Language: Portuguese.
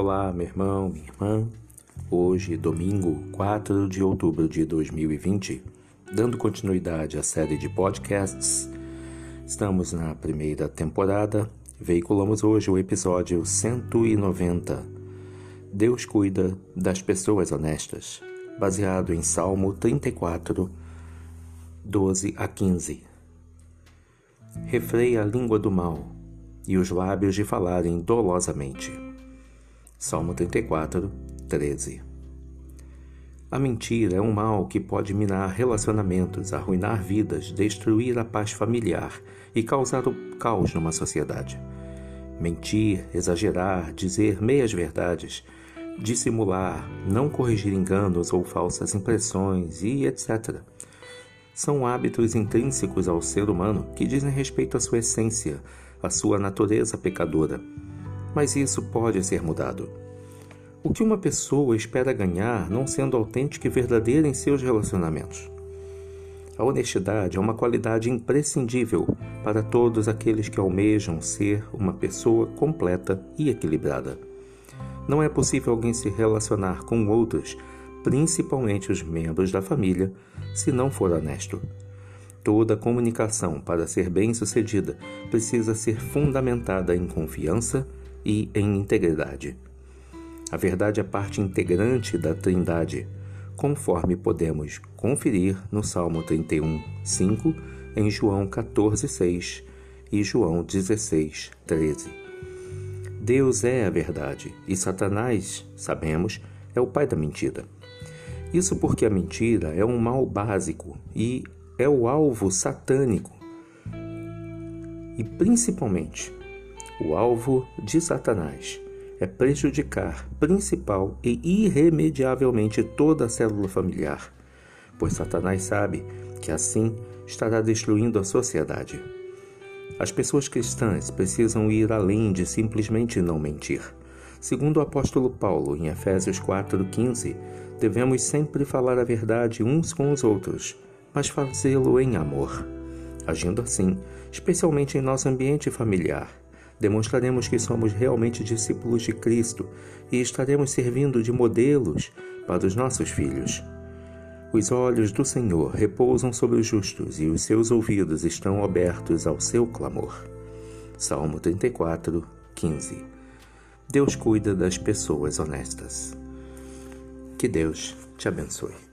Olá, meu irmão, minha irmã. Hoje, domingo, 4 de outubro de 2020, dando continuidade à série de podcasts, estamos na primeira temporada. Veiculamos hoje o episódio 190. Deus cuida das pessoas honestas, baseado em Salmo 34, 12 a 15. Refreia a língua do mal e os lábios de falarem dolosamente Salmo 34, 13. A mentira é um mal que pode minar relacionamentos, arruinar vidas, destruir a paz familiar e causar o caos numa sociedade. Mentir, exagerar, dizer meias-verdades, dissimular, não corrigir enganos ou falsas impressões e etc. São hábitos intrínsecos ao ser humano que dizem respeito à sua essência, à sua natureza pecadora mas isso pode ser mudado. O que uma pessoa espera ganhar não sendo autêntica e verdadeira em seus relacionamentos? A honestidade é uma qualidade imprescindível para todos aqueles que almejam ser uma pessoa completa e equilibrada. Não é possível alguém se relacionar com outros, principalmente os membros da família, se não for honesto. Toda comunicação, para ser bem-sucedida, precisa ser fundamentada em confiança e em integridade. A verdade é parte integrante da Trindade, conforme podemos conferir no Salmo 31, 5, em João 14, 6 e João 16, 13. Deus é a verdade e Satanás, sabemos, é o pai da mentira. Isso porque a mentira é um mal básico e é o alvo satânico. E principalmente o alvo de Satanás é prejudicar principal e irremediavelmente toda a célula familiar, pois Satanás sabe que assim estará destruindo a sociedade. As pessoas cristãs precisam ir além de simplesmente não mentir. Segundo o apóstolo Paulo, em Efésios 4,15, devemos sempre falar a verdade uns com os outros, mas fazê-lo em amor. Agindo assim, especialmente em nosso ambiente familiar, demonstraremos que somos realmente discípulos de Cristo e estaremos servindo de modelos para os nossos filhos. Os olhos do Senhor repousam sobre os justos e os seus ouvidos estão abertos ao seu clamor. Salmo 34, 15. Deus cuida das pessoas honestas. Que Deus te abençoe.